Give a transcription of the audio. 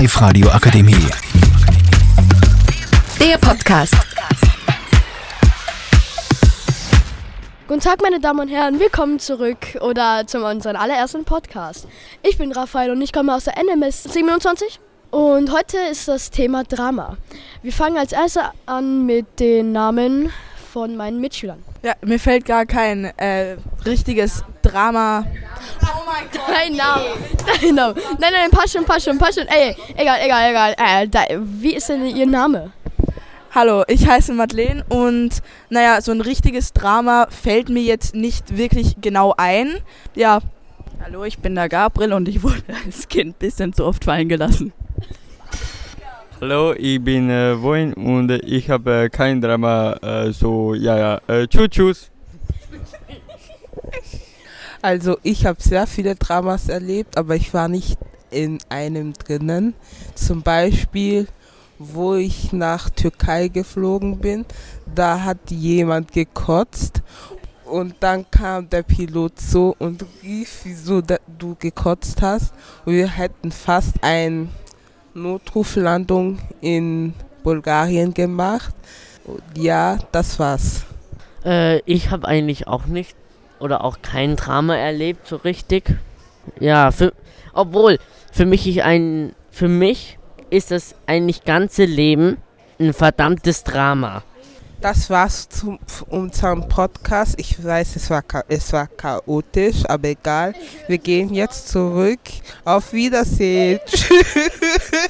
Live Radio Akademie. Der Podcast. Guten Tag, meine Damen und Herren, willkommen zurück oder zu unserem allerersten Podcast. Ich bin Raphael und ich komme aus der NMS 27 und heute ist das Thema Drama. Wir fangen als erstes an mit den Namen von meinen Mitschülern. Ja, mir fällt gar kein äh, richtiges Drama. Mein Gott. Dein Name. Dein Name. Nein, nein, passt schon, passt schon, passt schon. Ey, egal, egal, egal. Äh, da, wie ist denn Ihr Name? Hallo, ich heiße Madeleine und naja, so ein richtiges Drama fällt mir jetzt nicht wirklich genau ein. Ja. Hallo, ich bin der Gabriel und ich wurde als Kind ein bisschen zu oft fallen gelassen. Hallo, ich bin äh, Wohin und ich habe äh, kein Drama, äh, so, ja, ja, äh, tschüss, tschüss. Also ich habe sehr viele Dramas erlebt, aber ich war nicht in einem drinnen. Zum Beispiel, wo ich nach Türkei geflogen bin, da hat jemand gekotzt und dann kam der Pilot so und rief, wieso du gekotzt hast. Wir hätten fast eine Notruflandung in Bulgarien gemacht. Und ja, das war's. Äh, ich habe eigentlich auch nicht oder auch kein Drama erlebt, so richtig. Ja, für, obwohl, für mich ich ein, für mich ist das eigentlich ganze Leben ein verdammtes Drama. Das war's zu unserem Podcast. Ich weiß, es war, es war chaotisch, aber egal. Wir gehen jetzt zurück. Auf Wiedersehen. Die